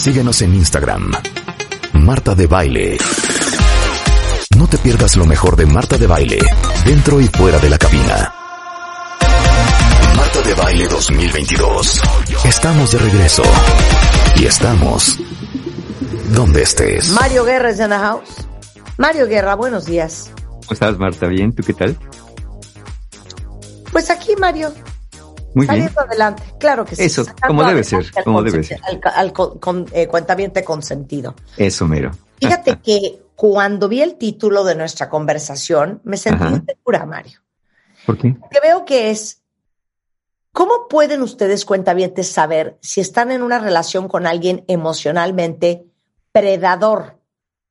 Síguenos en Instagram. Marta de Baile. No te pierdas lo mejor de Marta de Baile, dentro y fuera de la cabina. Marta de Baile 2022. Estamos de regreso. Y estamos donde estés. Mario Guerra es en house. Mario Guerra, buenos días. ¿Cómo estás, Marta? ¿Bien? ¿Tú qué tal? Pues aquí, Mario. Muy saliendo bien. adelante, claro que sí. Eso, como debe ser, como debe ser. Al, al con, eh, cuentaviente consentido. Eso, mero. Fíjate que cuando vi el título de nuestra conversación, me sentí Ajá. insegura, Mario. ¿Por qué? que veo que es, ¿cómo pueden ustedes, cuentavientes, saber si están en una relación con alguien emocionalmente predador?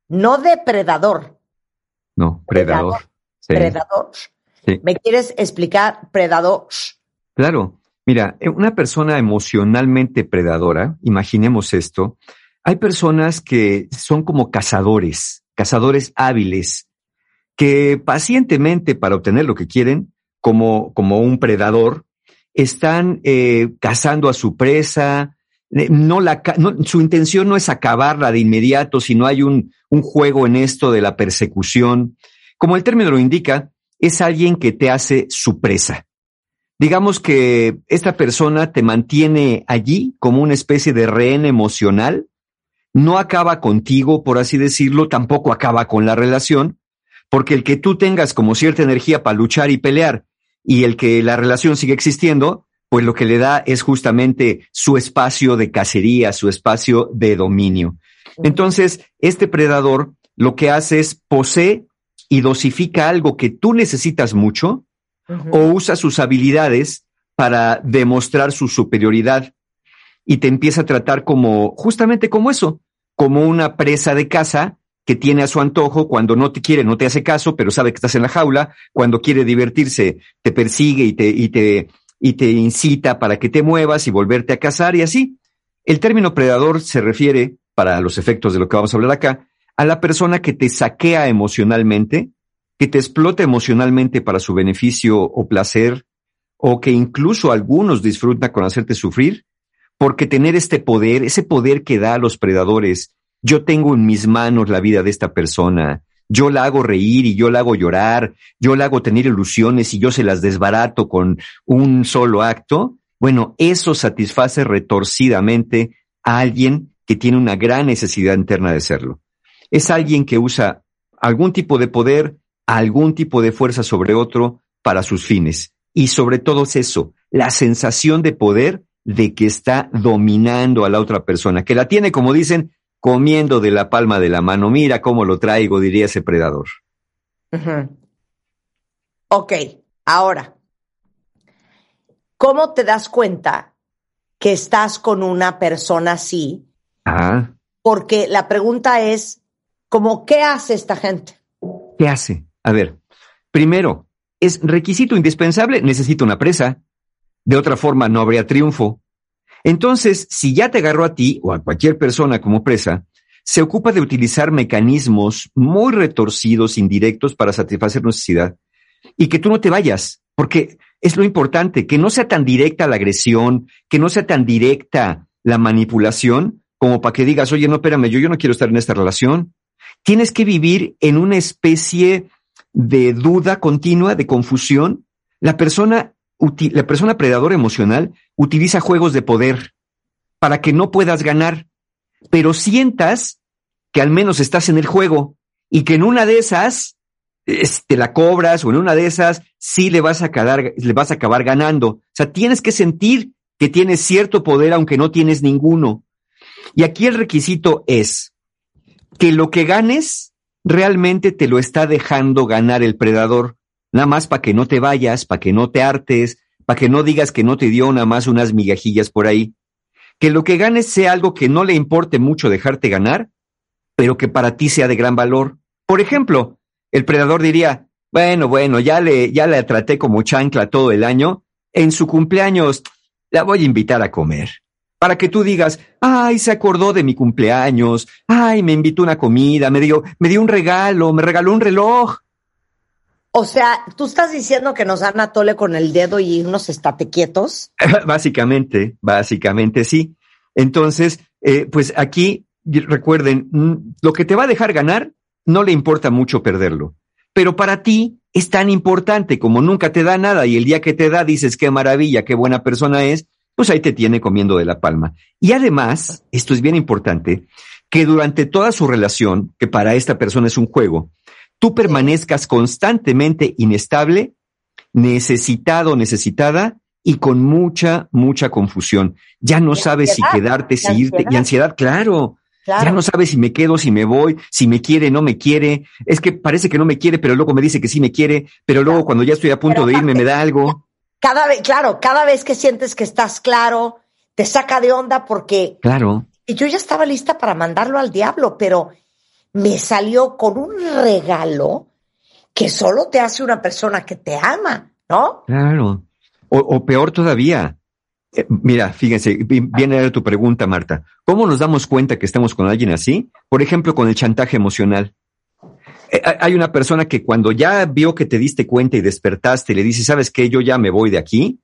No depredador, No, predador. Sí, predador. Sí. ¿Me quieres explicar predador? Claro. Mira, eh, una persona emocionalmente predadora, imaginemos esto, hay personas que son como cazadores, cazadores hábiles, que pacientemente para obtener lo que quieren, como, como un predador, están eh, cazando a su presa, eh, no la, su intención no es acabarla de inmediato, sino hay un, un juego en esto de la persecución. Como el término lo indica, es alguien que te hace su presa. Digamos que esta persona te mantiene allí como una especie de rehén emocional, no acaba contigo, por así decirlo, tampoco acaba con la relación, porque el que tú tengas como cierta energía para luchar y pelear y el que la relación sigue existiendo, pues lo que le da es justamente su espacio de cacería, su espacio de dominio. Entonces, este predador lo que hace es posee y dosifica algo que tú necesitas mucho O usa sus habilidades para demostrar su superioridad y te empieza a tratar como justamente como eso, como una presa de caza que tiene a su antojo cuando no te quiere, no te hace caso, pero sabe que estás en la jaula, cuando quiere divertirse, te persigue y te, y te, y te incita para que te muevas y volverte a cazar y así. El término predador se refiere, para los efectos de lo que vamos a hablar acá, a la persona que te saquea emocionalmente, que te explota emocionalmente para su beneficio o placer, o que incluso algunos disfrutan con hacerte sufrir, porque tener este poder, ese poder que da a los predadores, yo tengo en mis manos la vida de esta persona, yo la hago reír y yo la hago llorar, yo la hago tener ilusiones y yo se las desbarato con un solo acto, bueno, eso satisface retorcidamente a alguien que tiene una gran necesidad interna de serlo. Es alguien que usa algún tipo de poder, algún tipo de fuerza sobre otro para sus fines. Y sobre todo es eso, la sensación de poder de que está dominando a la otra persona, que la tiene, como dicen, comiendo de la palma de la mano. Mira cómo lo traigo, diría ese predador. Ujú. Ok, ahora, ¿cómo te das cuenta que estás con una persona así? Ah, Porque la pregunta es, ¿cómo qué hace esta gente? ¿qué hace? A ver, primero, es requisito indispensable, necesita una presa. De otra forma, no habría triunfo. Entonces, si ya te agarró a ti o a cualquier persona como presa, se ocupa de utilizar mecanismos muy retorcidos, indirectos para satisfacer necesidad y que tú no te vayas, porque es lo importante, que no sea tan directa la agresión, que no sea tan directa la manipulación, como para que digas, oye, no, espérame, yo, yo no quiero estar en esta relación. Tienes que vivir en una especie de duda continua, de confusión. La persona, la persona predadora emocional utiliza juegos de poder para que no puedas ganar, pero sientas que al menos estás en el juego y que en una de esas es- te la cobras o en una de esas sí le vas a acabar, le vas a acabar ganando. O sea, tienes que sentir que tienes cierto poder aunque no tienes ninguno. Y aquí el requisito es que lo que ganes realmente te lo está dejando ganar el predador, nada más para que no te vayas, para que no te hartes, para que no digas que no te dio nada más unas migajillas por ahí. Que lo que ganes sea algo que no le importe mucho dejarte ganar, pero que para ti sea de gran valor. Por ejemplo, el predador diría, bueno, bueno, ya le, ya la traté como chancla todo el año, en su cumpleaños la voy a invitar a comer. Para que tú digas, ay, se acordó de mi cumpleaños, ay, me invitó una comida, me dio, me dio un regalo, me regaló un reloj. O sea, tú estás diciendo que nos dan a tole con el dedo y unos estate quietos. básicamente, básicamente sí. Entonces, eh, pues aquí recuerden, mm, lo que te va a dejar ganar no le importa mucho perderlo, pero para ti es tan importante como nunca te da nada y el día que te da dices qué maravilla, qué buena persona es, pues ahí te tiene comiendo de la palma. Y además, esto es bien importante, que durante toda su relación, que para esta persona es un juego, tú permanezcas constantemente inestable, necesitado, necesitada y con mucha, mucha confusión. Ya no sabes si quedarte, si irte, y ansiedad, claro. Ya no sabes si me quedo, si me voy, si me quiere, no me quiere. Es que parece que no me quiere, pero luego me dice que sí me quiere, pero luego cuando ya estoy a punto de irme me da algo. Cada vez, claro, cada vez que sientes que estás claro, te saca de onda porque. Claro. Y yo ya estaba lista para mandarlo al diablo, pero me salió con un regalo que solo te hace una persona que te ama, ¿no? Claro. O, peor todavía. Eh, mira, fíjense, viene a tu pregunta, Marta. ¿Cómo nos damos cuenta que estamos con alguien así? Por ejemplo, con el chantaje emocional. Eh, hay una persona que cuando ya vio que te diste cuenta y despertaste, le dice, ¿sabes qué? Yo ya me voy de aquí.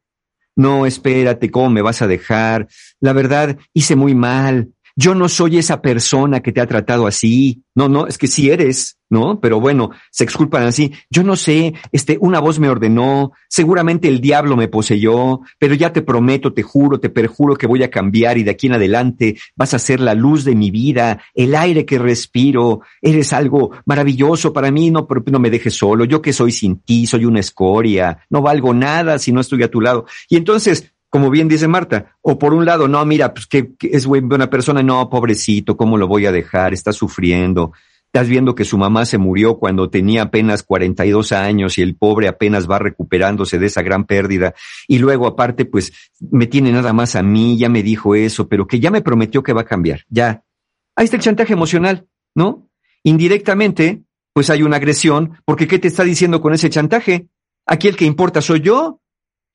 No, espérate, ¿cómo me vas a dejar? La verdad, hice muy mal yo no soy esa persona que te ha tratado así. No, no, es que sí eres, ¿no? Pero bueno, se exculpan así. Yo no sé, este, una voz me ordenó, seguramente el diablo me poseyó, pero ya te prometo, te juro, te perjuro que voy a cambiar y de aquí en adelante vas a ser la luz de mi vida, el aire que respiro, eres algo maravilloso para mí, no, no me dejes solo, yo que soy sin ti, soy una escoria, no valgo nada si no estoy a tu lado. Y entonces como bien dice Marta, o por un lado, no, mira, pues que, es buena persona, no, pobrecito, ¿cómo lo voy a dejar? Está sufriendo. Estás viendo que su mamá se murió cuando tenía apenas 42 años y el pobre apenas va recuperándose de esa gran pérdida. Y luego, aparte, pues me tiene nada más a mí, ya me dijo eso, pero que ya me prometió que va a cambiar. Ya. Ahí está el chantaje emocional, ¿no? Indirectamente, pues hay una agresión, porque ¿qué te está diciendo con ese chantaje? Aquí el que importa soy yo,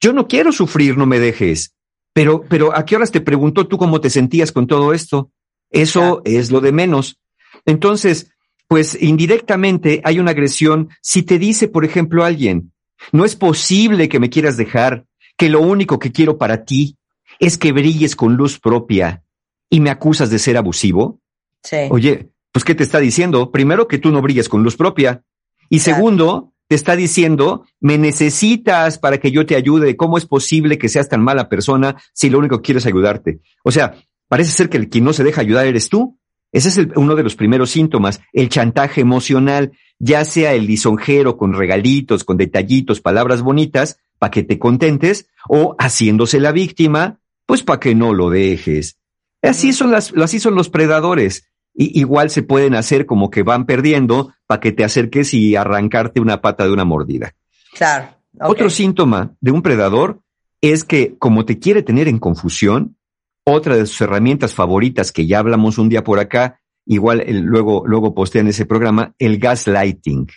yo no quiero sufrir, no me dejes. Pero, pero ¿a qué horas te preguntó tú cómo te sentías con todo esto? Eso es lo de menos. Entonces, pues indirectamente hay una agresión si te dice, por ejemplo, alguien, no es posible que me quieras dejar, que lo único que quiero para ti es que brilles con luz propia y me acusas de ser abusivo. Sí. Oye, pues ¿qué te está diciendo? Primero que tú no brilles con luz propia y segundo te está diciendo, me necesitas para que yo te ayude. ¿Cómo es posible que seas tan mala persona si lo único que quieres es ayudarte? O sea, parece ser que el quien no se deja ayudar eres tú. Ese es uno de los primeros síntomas, el chantaje emocional, ya sea el lisonjero con regalitos, con detallitos, palabras bonitas, para que te contentes, o haciéndose la víctima, pues para que no lo dejes. Así son las, así son los predadores igual se pueden hacer como que van perdiendo para que te acerques y arrancarte una pata de una mordida. Claro. Otro síntoma de un predador es que como te quiere tener en confusión, otra de sus herramientas favoritas que ya hablamos un día por acá, igual luego, luego postea en ese programa, el gaslighting.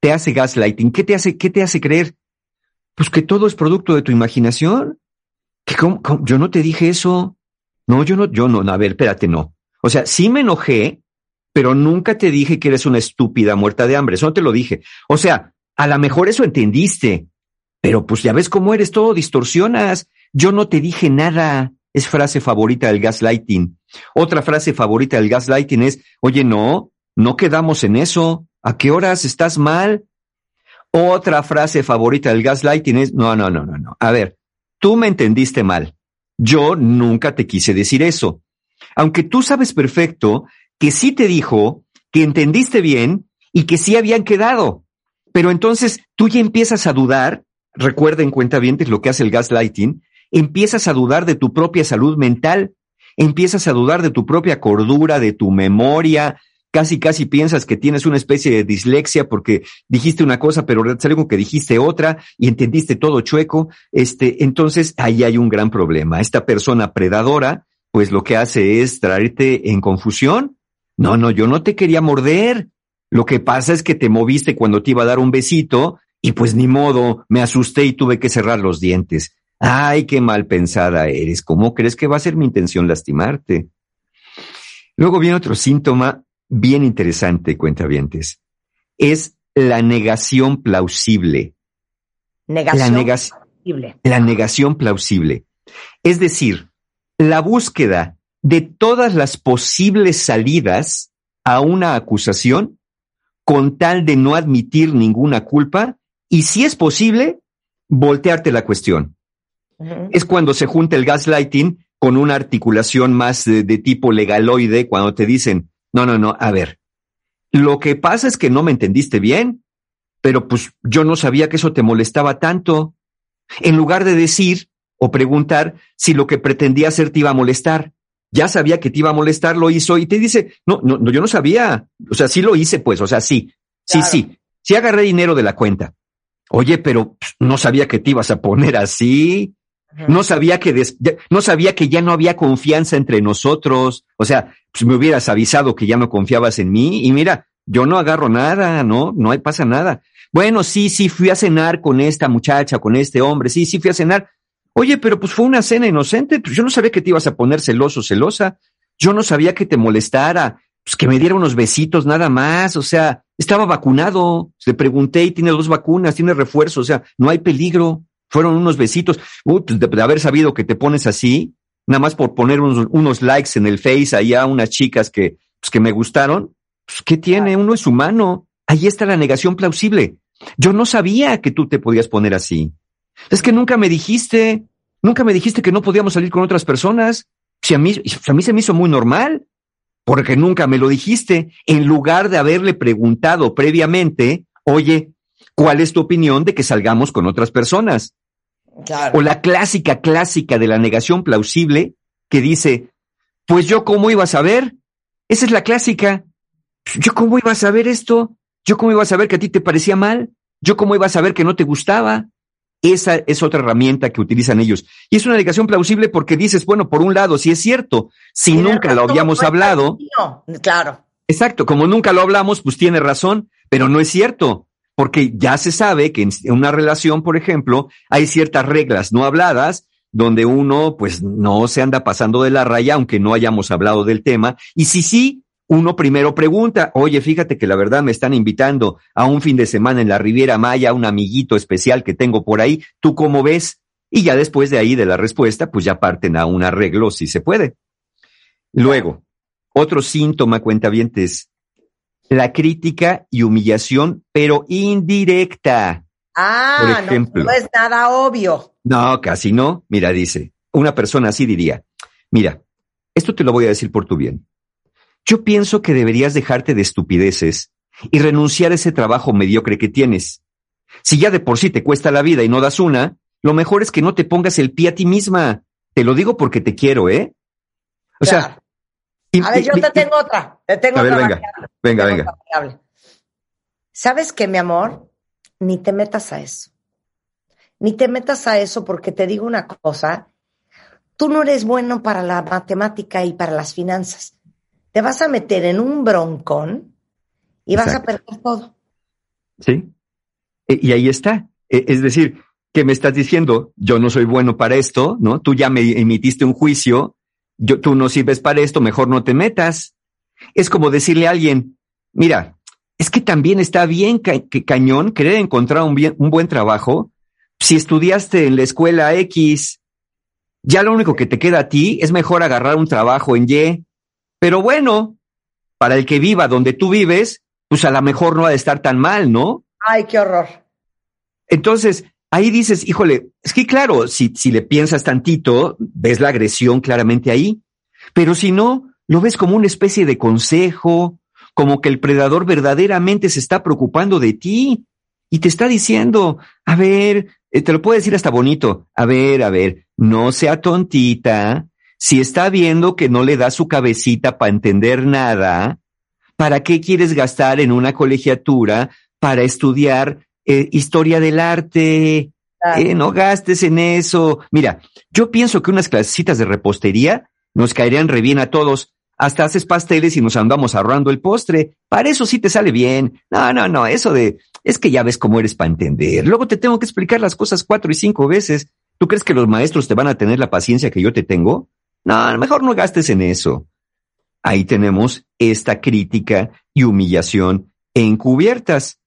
Te hace gaslighting. ¿Qué te hace, qué te hace creer? Pues que todo es producto de tu imaginación. Que yo no te dije eso. No, yo no, yo no, a ver, espérate, no. O sea, sí me enojé, pero nunca te dije que eres una estúpida muerta de hambre. Eso no te lo dije. O sea, a lo mejor eso entendiste, pero pues ya ves cómo eres, todo distorsionas. Yo no te dije nada. Es frase favorita del gaslighting. Otra frase favorita del gaslighting es, oye, no, no quedamos en eso. ¿A qué horas estás mal? Otra frase favorita del gaslighting es, no, no, no, no, no. A ver, tú me entendiste mal. Yo nunca te quise decir eso aunque tú sabes perfecto que sí te dijo, que entendiste bien y que sí habían quedado. Pero entonces tú ya empiezas a dudar, recuerden cuenta bien lo que hace el gaslighting, empiezas a dudar de tu propia salud mental, empiezas a dudar de tu propia cordura, de tu memoria, casi casi piensas que tienes una especie de dislexia porque dijiste una cosa, pero algo que dijiste otra y entendiste todo chueco. Este, entonces ahí hay un gran problema. Esta persona predadora pues lo que hace es traerte en confusión. No, no, yo no te quería morder. Lo que pasa es que te moviste cuando te iba a dar un besito y pues ni modo, me asusté y tuve que cerrar los dientes. Ay, qué mal pensada eres. ¿Cómo crees que va a ser mi intención lastimarte? Luego viene otro síntoma bien interesante, cuentavientes. Es la negación plausible. Negación la plausible. La negación plausible. Es decir, la búsqueda de todas las posibles salidas a una acusación con tal de no admitir ninguna culpa y si es posible, voltearte la cuestión. Es cuando se junta el gaslighting con una articulación más de, de, tipo legaloide, cuando te dicen, no, no, no, a ver, lo que pasa es que no me entendiste bien, pero pues yo no sabía que eso te molestaba tanto. En lugar de decir o preguntar si lo que pretendía hacer te iba a molestar, ya sabía que te iba a molestar, lo hizo y te dice, no, no, yo no sabía. O sea, sí lo hice, pues, o sea, sí, sí, sí, sí agarré dinero de la cuenta. Oye, pero no sabía que te ibas a poner así. No sabía que no sabía que ya no había confianza entre nosotros. O sea, pues me hubieras avisado que ya no confiabas en mí y mira, yo no agarro nada, no, no pasa nada. Bueno, sí, sí, fui a cenar con esta muchacha, con este hombre, sí, sí, fui a cenar. Oye, pero pues fue una cena inocente, pues yo no sabía que te ibas a poner celoso, celosa. Yo no sabía que te molestara, pues que me diera unos besitos nada más, o sea, estaba vacunado. Le pregunté y tiene dos vacunas, tiene refuerzo, o sea, no hay peligro. Fueron unos besitos. Uy, pues de, haber sabido que te pones así, nada más por poner unos, unos likes en el Face allá a unas chicas que, pues que me gustaron, pues ¿qué tiene? Uno es humano. Ahí está la negación plausible. Yo no sabía que tú te podías poner así. Es que nunca me dijiste, nunca me dijiste que no podíamos salir con otras personas. Si a mí, a mí se me hizo muy normal, porque nunca me lo dijiste, en lugar de haberle preguntado previamente, oye, ¿cuál es tu opinión de que salgamos con otras personas? O la clásica, clásica de la negación plausible que dice, pues yo cómo iba a saber. Esa es la clásica. ¿Yo cómo iba a saber esto? ¿Yo cómo iba a saber que a ti te parecía mal? ¿Yo cómo iba a saber que no te gustaba? Esa es otra herramienta que utilizan ellos. Y es una negación plausible porque dices, bueno, por un lado, si es cierto, si nunca lo habíamos hablado. No, claro. Exacto, como nunca lo hablamos, pues tiene razón, pero no es cierto, porque ya se sabe que en una relación, por ejemplo, hay ciertas reglas no habladas donde uno pues no se anda pasando de la raya, aunque no hayamos hablado del tema, y si sí, uno primero pregunta, oye, fíjate que la verdad me están invitando a un fin de semana en la Riviera Maya, un amiguito especial que tengo por ahí, ¿tú cómo ves? Y ya después de ahí de la respuesta, pues ya parten a un arreglo si se puede. Luego, otro síntoma, cuentavientes, la crítica y humillación, pero indirecta. Ah, por ejemplo, no, no es nada obvio. No, casi no. Mira, dice, una persona así diría, mira, esto te lo voy a decir por tu bien yo pienso que deberías dejarte de estupideces y renunciar a ese trabajo mediocre que tienes. Si ya de por sí te cuesta la vida y no das una, lo mejor es que no te pongas el pie a ti misma. Te lo digo porque te quiero, ¿eh? O sea. a ver, yo te tengo otra. Te tengo a ver, venga, venga, venga. ¿Sabes qué, mi amor? Ni te metas a eso. Ni te metas a eso porque te digo una cosa. Tú no eres bueno para la matemática y para las finanzas te vas a meter en un broncón y vas a perder todo. Sí. E, y ahí está. E, es decir, que me estás diciendo, yo no soy bueno para esto, ¿no? Tú ya me emitiste un juicio, yo, tú no sirves para esto, mejor no te metas. Es como decirle a alguien, mira, es que también está bien que cañón querer encontrar un, bien, un buen trabajo. Si estudiaste en la escuela X, ya lo único que te queda a ti es mejor agarrar un trabajo en Y pero bueno, para el que viva donde tú vives, pues a lo mejor no ha de estar tan mal, ¿no? Ay, qué horror. Entonces, ahí dices, híjole, es que claro, si, si le piensas tantito, ves la agresión claramente ahí, pero si no, lo ves como una especie de consejo, como que el predador verdaderamente se está preocupando de ti y te está diciendo, a ver, eh, te lo puedo decir hasta bonito, a ver, a ver, no sea tontita, si está viendo que no le da su cabecita para entender nada, ¿para qué quieres gastar en una colegiatura para estudiar eh, historia del arte? Eh, no gastes en eso. Mira, yo pienso que unas clasecitas de repostería nos caerían re bien a todos. Hasta haces pasteles y nos andamos ahorrando el postre. Para eso sí te sale bien. No, no, no, eso de, es que ya ves cómo eres para entender. Luego te tengo que explicar las cosas cuatro y cinco veces. ¿Tú crees que los maestros te van a tener la paciencia que yo te tengo? No, a lo mejor no gastes en eso. Ahí tenemos esta crítica y humillación encubiertas.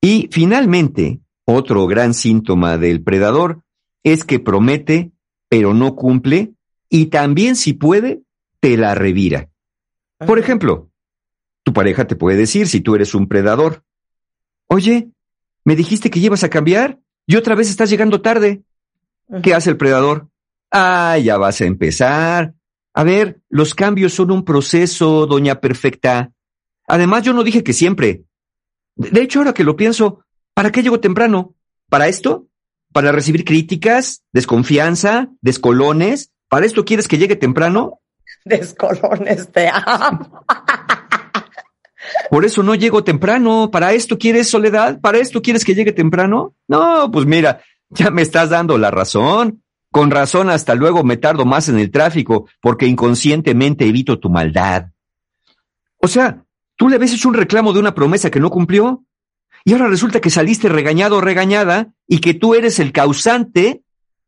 Y finalmente, otro gran síntoma del predador es que promete, pero no cumple, y también si puede, te la revira. Por ejemplo, tu pareja te puede decir si tú eres un predador. Oye, me dijiste que llevas a cambiar y otra vez estás llegando tarde. ¿Qué hace el predador? Ah, ya vas a empezar. A ver, los cambios son un proceso, doña perfecta. Además, yo no dije que siempre. De hecho, ahora que lo pienso, ¿para qué llego temprano? ¿Para esto? ¿Para recibir críticas, desconfianza, descolones? ¿Para esto quieres que llegue temprano? Descolones, te amo. Por eso no llego temprano. ¿Para esto quieres soledad? ¿Para esto quieres que llegue temprano? No, pues mira, ya me estás dando la razón. Con razón, hasta luego me tardo más en el tráfico porque inconscientemente evito tu maldad. O sea, tú le habías hecho un reclamo de una promesa que no cumplió y ahora resulta que saliste regañado o regañada y que tú eres el causante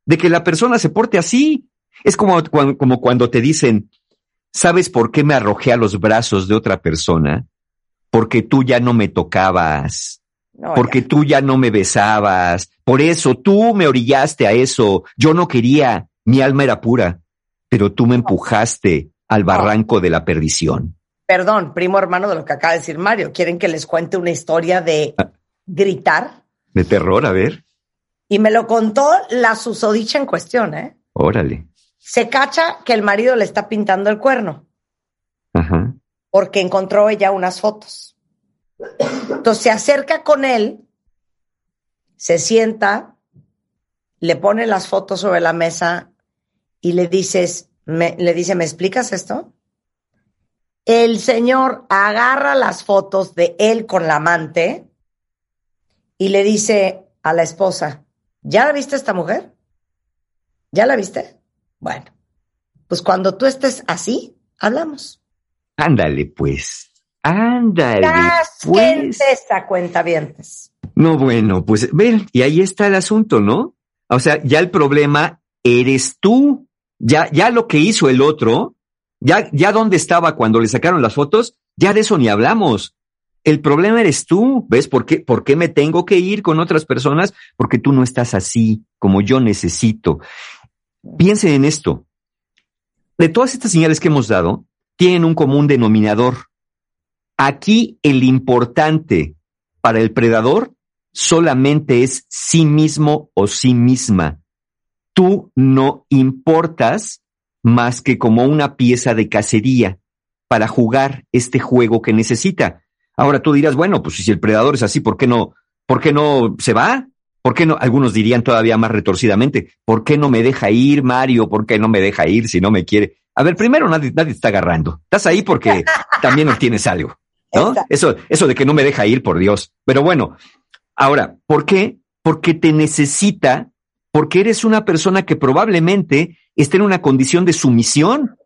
de que la persona se porte así. Es como, como cuando te dicen, ¿sabes por qué me arrojé a los brazos de otra persona? Porque tú ya no me tocabas porque tú ya no me besabas. Por eso tú me orillaste a eso. Yo no quería, mi alma era pura, pero tú me empujaste al barranco de la perdición. Perdón, primo hermano de lo que acaba de decir Mario. ¿Quieren que les cuente una historia de ah. gritar? De terror, a ver. Y me lo contó la susodicha en cuestión, ¿eh? Órale. Se cacha que el marido le está pintando el cuerno. Ajá. Porque encontró ella unas fotos. Entonces se acerca con él, se sienta, le pone las fotos sobre la mesa y le dices, le dice, ¿me explicas esto? El señor agarra las fotos de él con la amante y le dice a la esposa, ¿ya la viste esta mujer? ¿Ya la viste? Bueno, pues cuando tú estés así, hablamos. Ándale, pues. Ándale. Pues. esa cuenta vientes. No, bueno, pues ven, y ahí está el asunto, ¿no? O sea, ya el problema eres tú. Ya, ya lo que hizo el otro, ya, ya dónde estaba cuando le sacaron las fotos, ya de eso ni hablamos. El problema eres tú, ¿ves? ¿Por qué, ¿Por qué me tengo que ir con otras personas? Porque tú no estás así como yo necesito. Piense en esto. De todas estas señales que hemos dado, tienen un común denominador. Aquí el importante para el predador solamente es sí mismo o sí misma. Tú no importas más que como una pieza de cacería para jugar este juego que necesita. Ahora tú dirás, bueno, pues si el predador es así, ¿por qué no, por qué no se va? ¿Por qué no? Algunos dirían todavía más retorcidamente, ¿por qué no me deja ir, Mario? ¿Por qué no me deja ir si no me quiere? A ver, primero nadie, nadie te está agarrando. Estás ahí porque también obtienes algo. ¿no? Eso, eso de que no me deja ir, por Dios. Pero bueno, ahora, ¿por qué? Porque te necesita, porque eres una persona que probablemente esté en una condición de sumisión.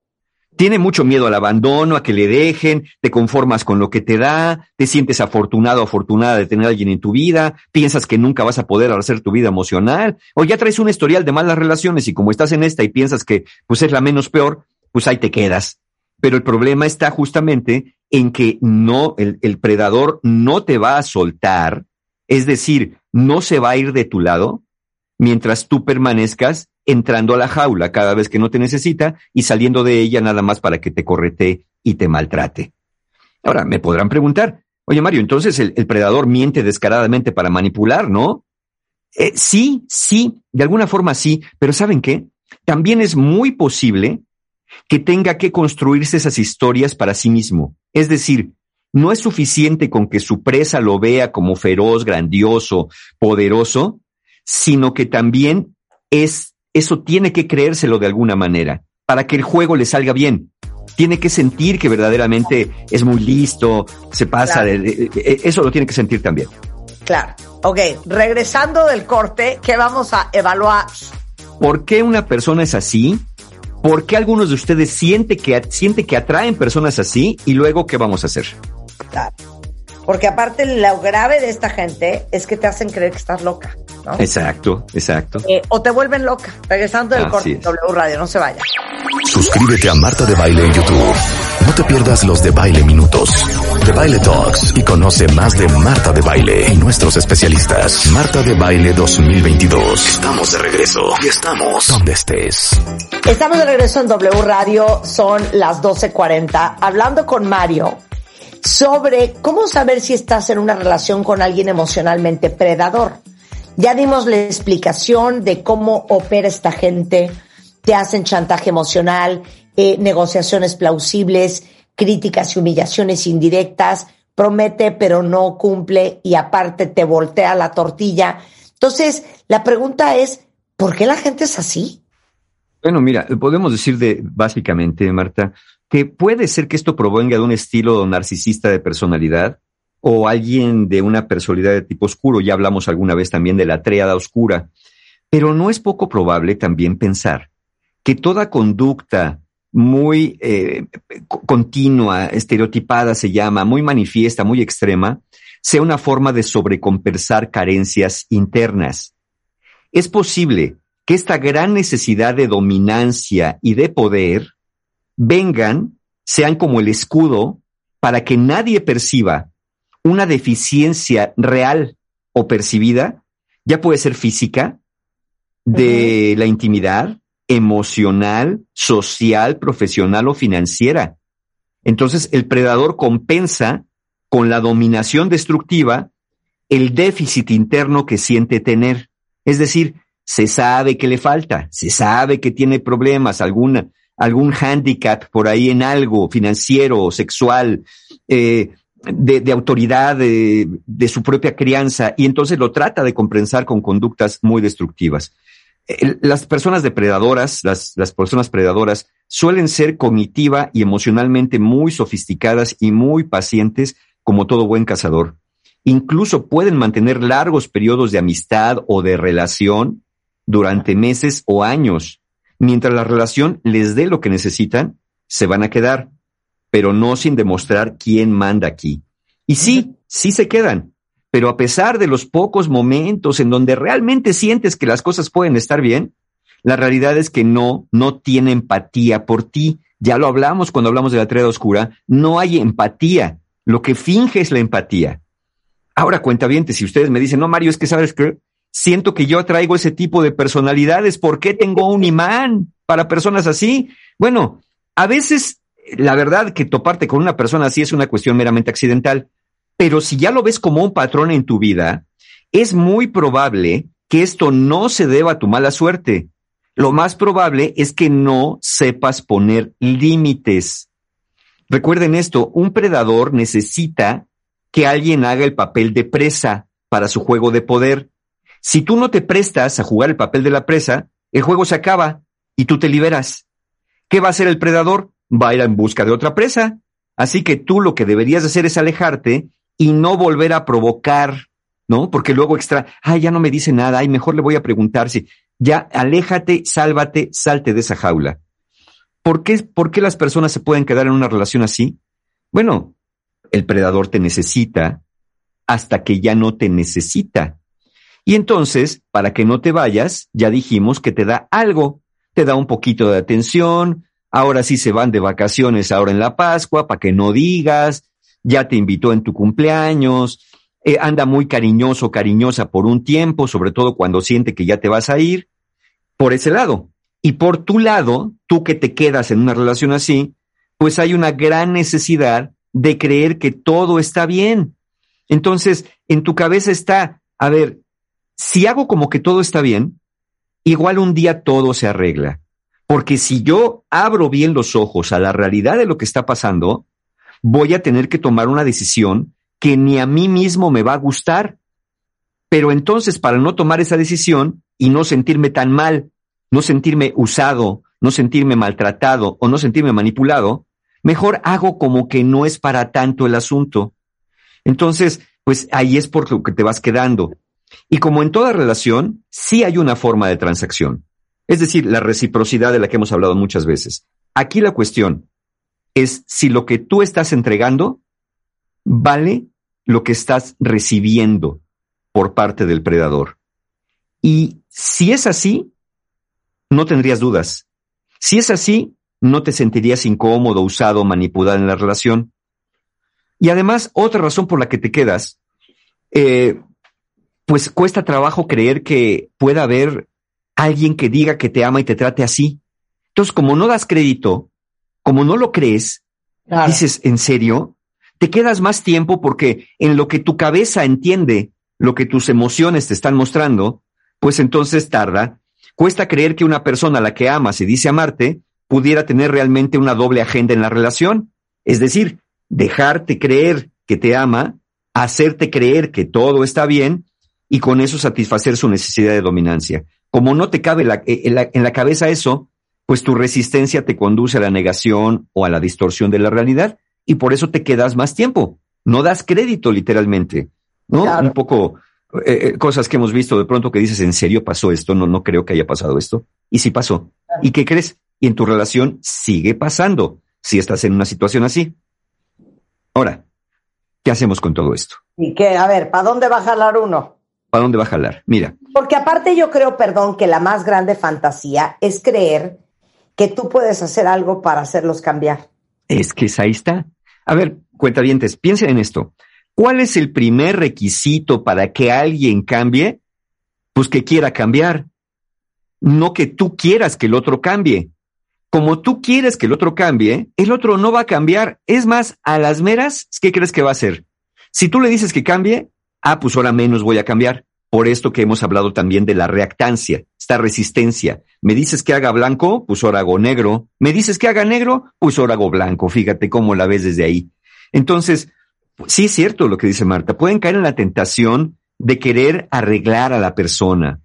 Tiene mucho miedo al abandono, a que le dejen, te conformas con lo que te da, te sientes afortunado o afortunada de tener a alguien en tu vida, piensas que nunca vas a poder hacer tu vida emocional, o ya traes un historial de malas relaciones y como estás en esta y piensas que pues es la menos peor, pues ahí te quedas. Pero el problema está justamente en que no, el, el predador no te va a soltar, es decir, no se va a ir de tu lado mientras tú permanezcas entrando a la jaula cada vez que no te necesita y saliendo de ella nada más para que te correte y te maltrate. Ahora, me podrán preguntar, oye Mario, entonces el, predador miente descaradamente para manipular, ¿no? Eh, sí, sí, de alguna forma sí, pero ¿saben qué? También es muy posible que tenga que construirse esas historias para sí mismo. Es decir, no es suficiente con que su presa lo vea como feroz, grandioso, poderoso, sino que también es, eso tiene que creérselo de alguna manera para que el juego le salga bien. Tiene que sentir que verdaderamente es muy listo, se pasa, de, eso lo tiene que sentir también. Claro. Ok, regresando del corte, ¿qué vamos a evaluar? ¿Por qué una persona es así? ¿Por qué algunos de ustedes sienten que, siente que atraen personas así? Y luego, ¿qué vamos a hacer? Porque aparte lo grave de esta gente es que te hacen creer que estás loca, ¿no? Exacto, exacto. Eh, o te vuelven loca. Regresando del corte W Radio, no se vaya. Suscríbete a Marta de Baile en YouTube. Te pierdas los de Baile Minutos, de Baile Talks y conoce más de Marta de Baile y nuestros especialistas. Marta de Baile 2022. Estamos de regreso y estamos donde estés. Estamos de regreso en W Radio, son las 12.40, hablando con Mario sobre cómo saber si estás en una relación con alguien emocionalmente predador. Ya dimos la explicación de cómo opera esta gente, te hacen chantaje emocional, eh, negociaciones plausibles, críticas y humillaciones indirectas, promete pero no cumple y aparte te voltea la tortilla. Entonces, la pregunta es, ¿por qué la gente es así? Bueno, mira, podemos decir de básicamente, Marta, que puede ser que esto provenga de un estilo narcisista de personalidad o alguien de una personalidad de tipo oscuro. Ya hablamos alguna vez también de la tríada oscura. Pero no es poco probable también pensar que toda conducta muy eh, continua, estereotipada se llama, muy manifiesta, muy extrema, sea una forma de sobrecompensar carencias internas. Es posible que esta gran necesidad de dominancia y de poder vengan, sean como el escudo para que nadie perciba una deficiencia real o percibida, ya puede ser física, de la intimidad, emocional, social, profesional o financiera. Entonces el predador compensa con la dominación destructiva el déficit interno que siente tener. Es decir, se sabe que le falta, se sabe que tiene problemas, alguna, algún hándicap por ahí en algo financiero, sexual, eh, de, de, autoridad de, de, su propia crianza, y entonces lo trata de compensar con conductas muy destructivas. Las personas depredadoras, las, las personas predadoras, suelen ser cognitiva y emocionalmente muy sofisticadas y muy pacientes, como todo buen cazador. Incluso pueden mantener largos periodos de amistad o de relación durante meses o años Mientras la relación les dé lo que necesitan, se van a quedar, pero no sin demostrar quién manda aquí. Y sí, sí se quedan, pero a pesar de los pocos momentos en donde realmente sientes que las cosas pueden estar bien, la realidad es que no, no tiene empatía por ti. Ya lo hablamos cuando hablamos de la tarea oscura, no hay empatía. Lo que finge es la empatía. Ahora cuenta bien, si ustedes me dicen, no, Mario, es que sabes que siento que yo atraigo ese tipo de personalidades. ¿Por qué tengo un imán para personas así? Bueno, a veces la verdad que toparte con una persona así es una cuestión meramente accidental, pero si ya lo ves como un patrón en tu vida, es muy probable que esto no se deba a tu mala suerte. Lo más probable es que no sepas poner límites. Recuerden esto, un predador necesita que alguien haga el papel de presa para su juego de poder. Si tú no te prestas a jugar el papel de la presa, el juego se acaba y tú te liberas. ¿Qué va a hacer el predador? Va a ir en busca de otra presa. Así que tú lo que deberías hacer es alejarte y no volver a provocar, ¿no? Porque luego extra, ay, ya no me dice nada, ay, mejor le voy a preguntar si, ya, aléjate, sálvate, salte de esa jaula. ¿Por qué, ¿Por qué las personas se pueden quedar en una relación así? Bueno, el predador te necesita hasta que ya no te necesita. Y entonces, para que no te vayas, ya dijimos que te da algo, te da un poquito de atención, ahora sí se van de vacaciones ahora en la Pascua, para que no digas, ya te invitó en tu cumpleaños, eh, anda muy cariñoso, cariñosa por un tiempo, sobre todo cuando siente que ya te vas a ir, por ese lado. Y por tu lado, tú que te quedas en una relación así, pues hay una gran necesidad de creer que todo está bien. Entonces, en tu cabeza está, a ver, si hago como que todo está bien, igual un día todo se arregla. Porque si yo abro bien los ojos a la realidad de lo que está pasando, voy a tener que tomar una decisión que ni a mí mismo me va a gustar. Pero entonces, para no tomar esa decisión y no sentirme tan mal, no sentirme usado, no sentirme maltratado o no sentirme manipulado, mejor hago como que no es para tanto el asunto. Entonces, pues ahí es por lo que te vas quedando. Y como en toda relación, sí hay una forma de transacción. Es decir, la reciprocidad de la que hemos hablado muchas veces. Aquí la cuestión es si lo que tú estás entregando vale lo que estás recibiendo por parte del predador. Y si es así, no tendrías dudas. Si es así, no te sentirías incómodo, usado, manipulado en la relación. Y además, otra razón por la que te quedas, eh, pues cuesta trabajo creer que pueda haber alguien que diga que te ama y te trate así. Entonces, como no das crédito, como no lo crees, dices, ¿en serio? Te quedas más tiempo porque en lo que tu cabeza entiende, lo que tus emociones te están mostrando, pues entonces tarda. Cuesta creer que una persona a la que amas y dice amarte pudiera tener realmente una doble agenda en la relación. Es decir, dejarte creer que te ama, hacerte creer que todo está bien y con eso satisfacer su necesidad de dominancia. Como no te cabe eh, en, la, en la cabeza eso, pues tu resistencia te conduce a la negación o a la distorsión de la realidad y por eso te quedas más tiempo. No das crédito literalmente, ¿no? Un poco eh, eh, cosas que hemos visto de pronto que dices, ¿en serio pasó esto? No, no creo que haya pasado esto. Y sí pasó. ¿Y qué crees? Y en tu relación sigue pasando si estás en una situación así. Ahora, ¿qué hacemos con todo esto? Y que, a ver, ¿para dónde va a jalar uno? ¿Para dónde va a jalar? Mira. Porque aparte yo creo, perdón, que la más grande fantasía es creer que tú puedes hacer algo para hacerlos cambiar. Es que ahí está. A ver, cuentavientes, piensen en esto. ¿Cuál es el primer requisito para que alguien cambie? Pues que quiera cambiar. No que tú quieras que el otro cambie. Como tú quieres que el otro cambie, el otro no va a cambiar. Es más, a las meras, ¿qué crees que va a hacer? Si tú le dices que cambie, ah, pues ahora menos voy a cambiar. Por esto que hemos hablado también de la reactancia, esta resistencia. Me dices que haga blanco, pues ahora hago negro. Me dices que haga negro, pues ahora hago blanco. Fíjate cómo la ves desde ahí. Entonces, sí es cierto lo que dice Marta. Pueden caer en la tentación de querer arreglar a la persona.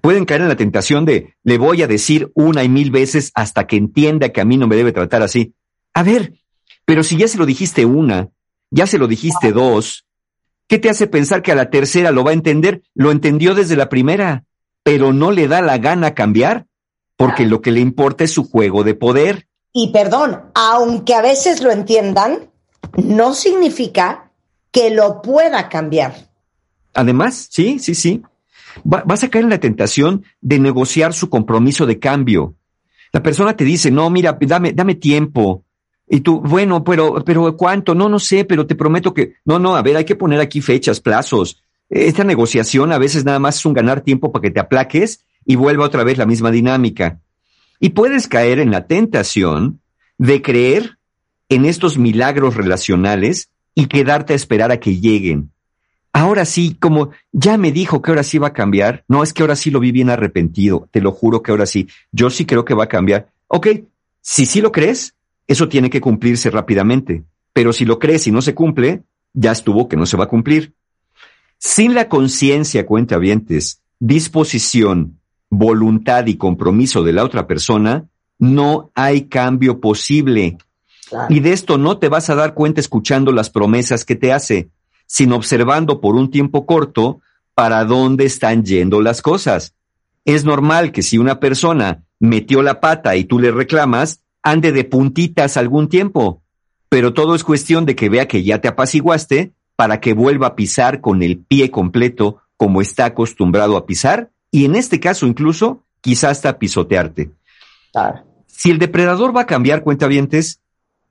Pueden caer en la tentación de le voy a decir una y mil veces hasta que entienda que a mí no me debe tratar así. A ver, pero si ya se lo dijiste una, ya se lo dijiste dos, ¿Qué te hace pensar que a la tercera lo va a entender? Lo entendió desde la primera, pero no le da la gana cambiar, porque lo que le importa es su juego de poder. Y perdón, aunque a veces lo entiendan, no significa que lo pueda cambiar. Además, sí, sí, sí. Va, vas a caer en la tentación de negociar su compromiso de cambio. La persona te dice, no, mira, dame, dame tiempo, y tú, bueno, pero, pero ¿cuánto? No, no sé, pero te prometo que, no, no, a ver, hay que poner aquí fechas, plazos. Esta negociación a veces nada más es un ganar tiempo para que te aplaques y vuelva otra vez la misma dinámica. Y puedes caer en la tentación de creer en estos milagros relacionales y quedarte a esperar a que lleguen. Ahora sí, como ya me dijo que ahora sí va a cambiar, no es que ahora sí lo vi bien arrepentido, te lo juro que ahora sí, yo sí creo que va a cambiar. Ok, si sí lo crees, eso tiene que cumplirse rápidamente. Pero si lo crees y no se cumple, ya estuvo que no se va a cumplir. Sin la conciencia, cuentavientes, disposición, voluntad y compromiso de la otra persona, no hay cambio posible. Y de esto no te vas a dar cuenta escuchando las promesas que te hace, sino observando por un tiempo corto para dónde están yendo las cosas. Es normal que si una persona metió la pata y tú le reclamas, ande de puntitas algún tiempo, pero todo es cuestión de que vea que ya te apaciguaste para que vuelva a pisar con el pie completo como está acostumbrado a pisar y en este caso incluso quizás hasta pisotearte. Si el depredador va a cambiar cuentavientes,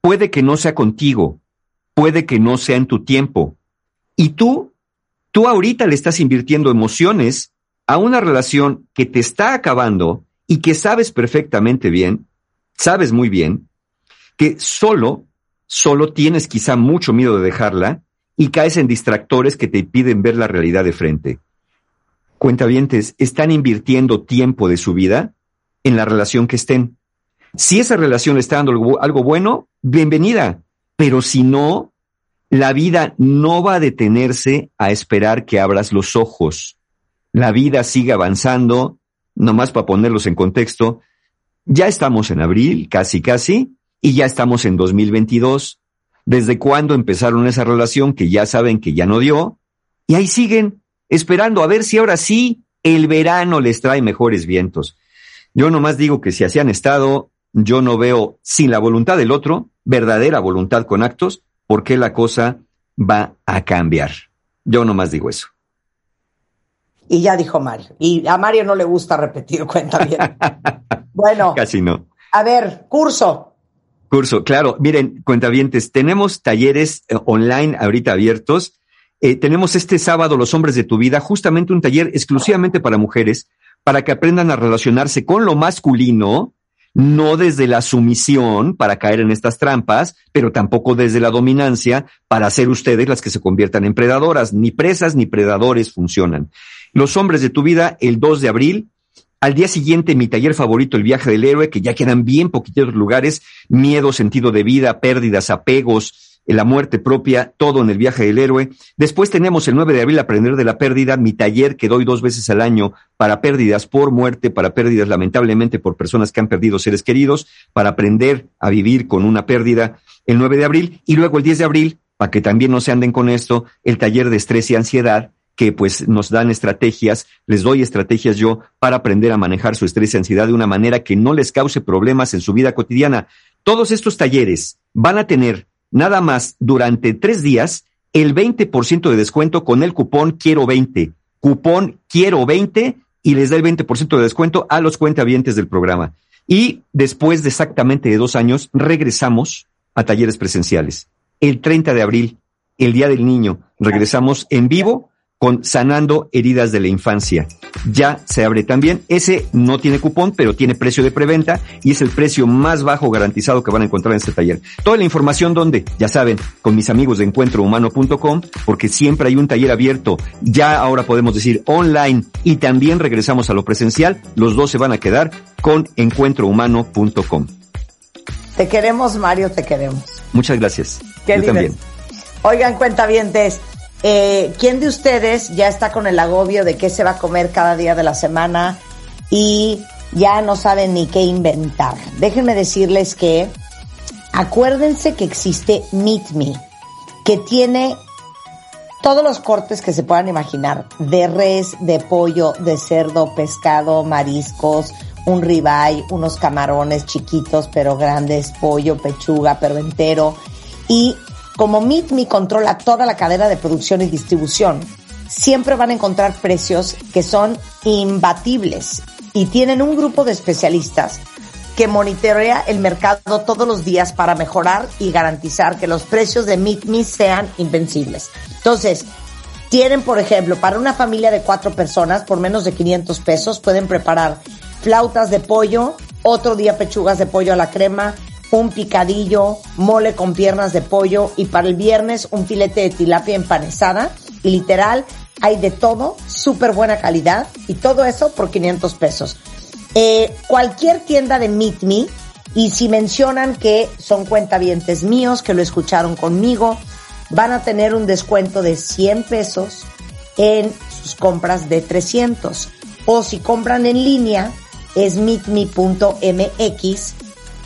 puede que no sea contigo, puede que no sea en tu tiempo. Y tú, tú ahorita le estás invirtiendo emociones a una relación que te está acabando y que sabes perfectamente bien sabes muy bien que solo, solo tienes quizá mucho miedo de dejarla y caes en distractores que te impiden ver la realidad de frente. Cuentavientes, están invirtiendo tiempo de su vida en la relación que estén. Si esa relación le está dando algo bueno, bienvenida. Pero si no, la vida no va a detenerse a esperar que abras los ojos. La vida sigue avanzando, nomás para ponerlos en contexto, ya estamos en abril, casi casi, y ya estamos en 2022. ¿Desde cuándo empezaron esa relación que ya saben que ya no dio? Y ahí siguen, esperando a ver si ahora sí el verano les trae mejores vientos. Yo nomás digo que si así han estado, yo no veo sin la voluntad del otro, verdadera voluntad con actos, por qué la cosa va a cambiar. Yo nomás digo eso. Y ya dijo Mario. Y a Mario no le gusta repetir, cuenta bien. bueno. Casi no. A ver, curso. Curso, claro. Miren, cuentavientes, tenemos talleres eh, online ahorita abiertos. Eh, tenemos este sábado Los Hombres de tu Vida, justamente un taller exclusivamente para mujeres, para que aprendan a relacionarse con lo masculino, no desde la sumisión para caer en estas trampas, pero tampoco desde la dominancia para ser ustedes las que se conviertan en predadoras. Ni presas ni predadores funcionan. Los Hombres de tu Vida, el 2 de abril, al día siguiente, mi taller favorito, el viaje del héroe, que ya quedan bien poquitos lugares, miedo, sentido de vida, pérdidas, apegos, la muerte propia, todo en el viaje del héroe. Después tenemos el 9 de abril, aprender de la pérdida, mi taller que doy dos veces al año para pérdidas por muerte, para pérdidas lamentablemente por personas que han perdido seres queridos, para aprender a vivir con una pérdida, el 9 de abril. Y luego el 10 de abril, para que también no se anden con esto, el taller de estrés y ansiedad, que pues nos dan estrategias, les doy estrategias yo para aprender a manejar su estrés y ansiedad de una manera que no les cause problemas en su vida cotidiana. Todos estos talleres van a tener nada más durante tres días el 20% de descuento con el cupón quiero 20. Cupón quiero 20 y les da el 20% de descuento a los cuentavientes del programa. Y después de exactamente de dos años regresamos a talleres presenciales. El 30 de abril, el Día del Niño, regresamos en vivo con Sanando Heridas de la Infancia. Ya se abre también. Ese no tiene cupón, pero tiene precio de preventa y es el precio más bajo garantizado que van a encontrar en este taller. Toda la información donde, ya saben, con mis amigos de encuentrohumano.com, porque siempre hay un taller abierto, ya ahora podemos decir online y también regresamos a lo presencial. Los dos se van a quedar con encuentrohumano.com. Te queremos, Mario, te queremos. Muchas gracias. Yo también. Oigan, cuenta bien, eh, ¿Quién de ustedes ya está con el agobio de qué se va a comer cada día de la semana y ya no saben ni qué inventar? Déjenme decirles que acuérdense que existe Meet Me, que tiene todos los cortes que se puedan imaginar, de res, de pollo, de cerdo, pescado, mariscos, un ribeye, unos camarones chiquitos pero grandes, pollo, pechuga, pero entero. Y como Meet Me controla toda la cadena de producción y distribución, siempre van a encontrar precios que son imbatibles y tienen un grupo de especialistas que monitorea el mercado todos los días para mejorar y garantizar que los precios de Meet Me sean invencibles. Entonces, tienen, por ejemplo, para una familia de cuatro personas, por menos de 500 pesos, pueden preparar flautas de pollo, otro día pechugas de pollo a la crema, un picadillo, mole con piernas de pollo y para el viernes un filete de tilapia empanizada. Y literal, hay de todo, súper buena calidad y todo eso por 500 pesos. Eh, cualquier tienda de Meet Me y si mencionan que son cuentavientes míos, que lo escucharon conmigo, van a tener un descuento de 100 pesos en sus compras de 300. O si compran en línea, es meetme.mx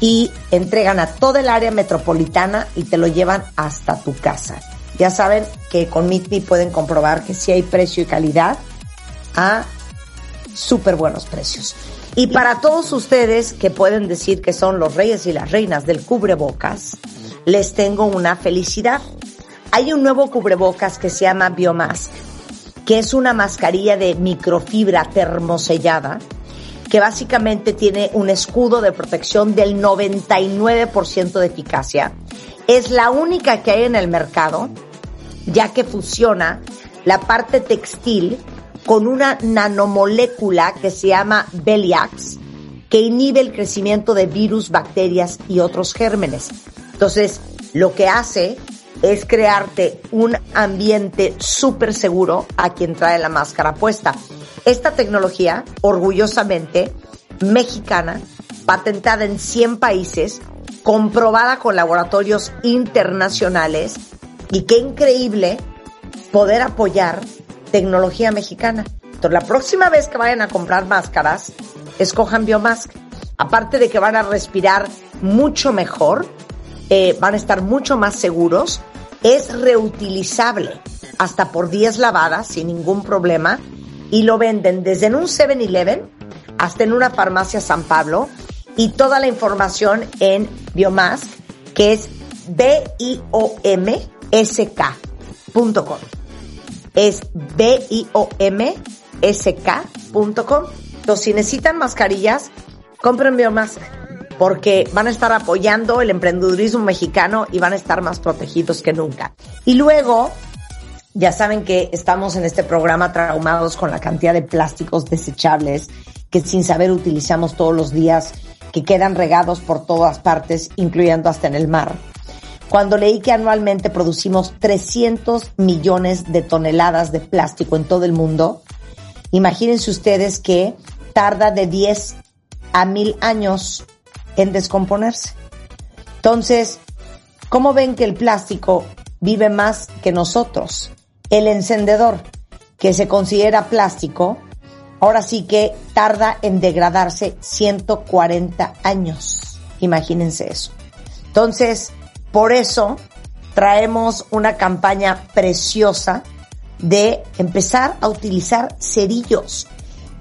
y entregan a toda el área metropolitana y te lo llevan hasta tu casa. Ya saben que con Meet pueden comprobar que sí hay precio y calidad a súper buenos precios. Y para todos ustedes que pueden decir que son los reyes y las reinas del cubrebocas, les tengo una felicidad. Hay un nuevo cubrebocas que se llama Biomask, que es una mascarilla de microfibra termosellada que básicamente tiene un escudo de protección del 99% de eficacia. Es la única que hay en el mercado, ya que fusiona la parte textil con una nanomolécula que se llama Beliax, que inhibe el crecimiento de virus, bacterias y otros gérmenes. Entonces, lo que hace es crearte un ambiente súper seguro a quien trae la máscara puesta. Esta tecnología, orgullosamente mexicana, patentada en 100 países, comprobada con laboratorios internacionales y qué increíble poder apoyar tecnología mexicana. Entonces, la próxima vez que vayan a comprar máscaras, escojan Biomask. Aparte de que van a respirar mucho mejor, eh, van a estar mucho más seguros, es reutilizable hasta por 10 lavadas sin ningún problema y lo venden desde en un 7-Eleven hasta en una farmacia San Pablo y toda la información en Biomask, que es B-I-O-M-S-K. Es B-I-O-M-S-K.com. Entonces, si necesitan mascarillas, compren Biomask porque van a estar apoyando el emprendedurismo mexicano y van a estar más protegidos que nunca. Y luego, ya saben que estamos en este programa traumados con la cantidad de plásticos desechables que sin saber utilizamos todos los días, que quedan regados por todas partes, incluyendo hasta en el mar. Cuando leí que anualmente producimos 300 millones de toneladas de plástico en todo el mundo, imagínense ustedes que tarda de 10 a 1000 años en descomponerse. Entonces, ¿cómo ven que el plástico vive más que nosotros? El encendedor, que se considera plástico, ahora sí que tarda en degradarse 140 años. Imagínense eso. Entonces, por eso traemos una campaña preciosa de empezar a utilizar cerillos,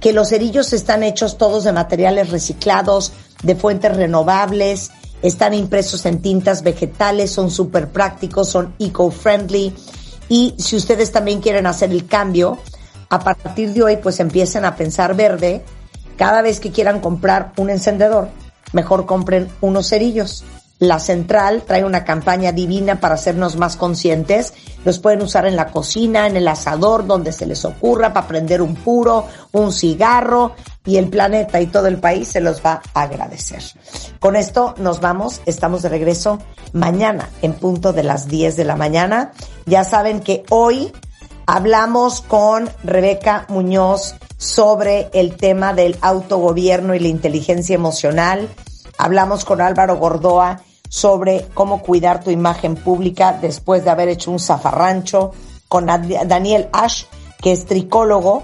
que los cerillos están hechos todos de materiales reciclados, de fuentes renovables, están impresos en tintas vegetales, son súper prácticos, son eco-friendly y si ustedes también quieren hacer el cambio, a partir de hoy pues empiecen a pensar verde. Cada vez que quieran comprar un encendedor, mejor compren unos cerillos. La central trae una campaña divina para hacernos más conscientes. Los pueden usar en la cocina, en el asador, donde se les ocurra, para prender un puro, un cigarro y el planeta y todo el país se los va a agradecer. Con esto nos vamos. Estamos de regreso mañana en punto de las 10 de la mañana. Ya saben que hoy hablamos con Rebeca Muñoz sobre el tema del autogobierno y la inteligencia emocional. Hablamos con Álvaro Gordoa sobre cómo cuidar tu imagen pública después de haber hecho un zafarrancho, con Daniel Ash, que es tricólogo,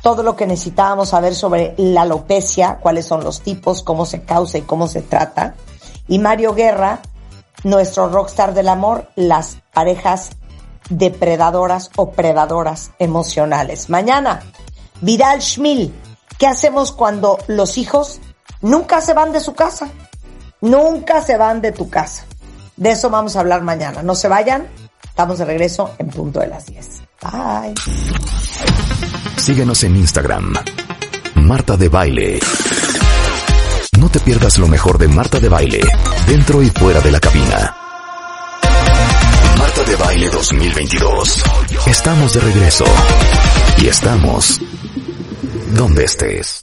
todo lo que necesitábamos saber sobre la alopecia, cuáles son los tipos, cómo se causa y cómo se trata. Y Mario Guerra, nuestro rockstar del amor, las parejas depredadoras o predadoras emocionales. Mañana, Vidal Schmil, ¿qué hacemos cuando los hijos nunca se van de su casa? Nunca se van de tu casa. De eso vamos a hablar mañana. No se vayan. Estamos de regreso en punto de las 10. Bye. Síguenos en Instagram. Marta de Baile. No te pierdas lo mejor de Marta de Baile, dentro y fuera de la cabina. Marta de Baile 2022. Estamos de regreso. Y estamos donde estés.